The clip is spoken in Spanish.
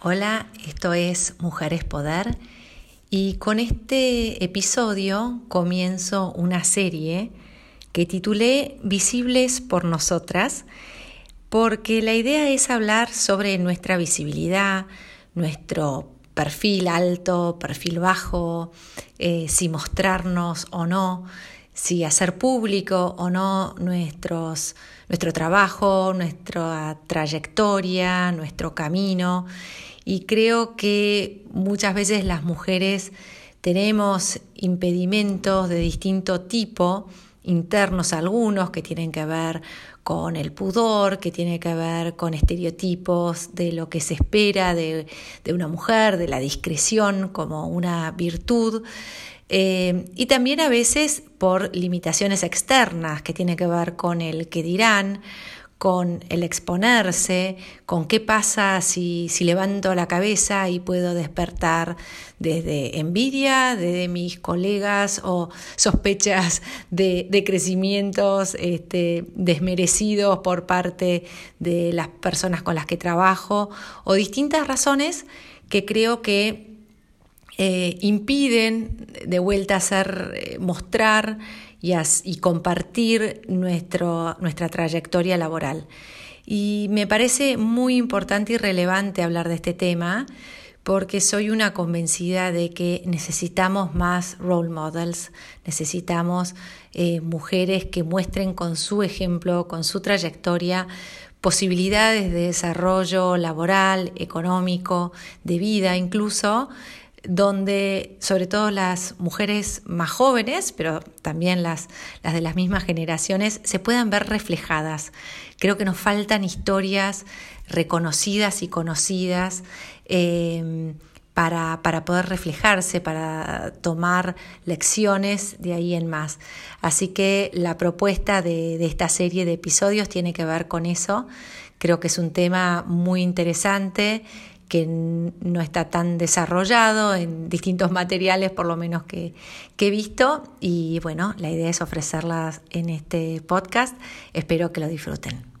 Hola, esto es Mujeres Poder y con este episodio comienzo una serie que titulé Visibles por nosotras porque la idea es hablar sobre nuestra visibilidad, nuestro perfil alto, perfil bajo, eh, si mostrarnos o no, si hacer público o no nuestros, nuestro trabajo, nuestra trayectoria, nuestro camino y creo que muchas veces las mujeres tenemos impedimentos de distinto tipo, internos algunos, que tienen que ver con el pudor, que tiene que ver con estereotipos de lo que se espera de, una mujer, de la discreción como una virtud. Eh, y también a veces por limitaciones externas que tiene que ver con el que dirán, con el exponerse, con qué pasa si, si, levanto la cabeza y puedo despertar desde envidia de mis colegas o sospechas de, de crecimientos este, desmerecidos por parte de las personas con las que trabajo o distintas razones que creo que eh, impiden de vuelta hacer, y, compartir nuestro, nuestra trayectoria laboral. Y me parece muy importante y relevante hablar de este tema porque soy una convencida de que necesitamos más role models, necesitamos eh, mujeres que muestren con su ejemplo, con su trayectoria, posibilidades de desarrollo laboral, económico, de vida incluso, donde sobre todo las mujeres más jóvenes, pero también las, las, de las mismas generaciones, se puedan ver reflejadas. Creo que nos faltan historias reconocidas y conocidas eh, para, para, poder reflejarse, para tomar lecciones de ahí en más. Así que la propuesta de, de esta serie de episodios tiene que ver con eso. Creo que es un tema muy interesante que no está tan desarrollado en distintos materiales, por lo menos que, que, he visto. Y bueno, la idea es ofrecerlas en este podcast. Espero que lo disfruten.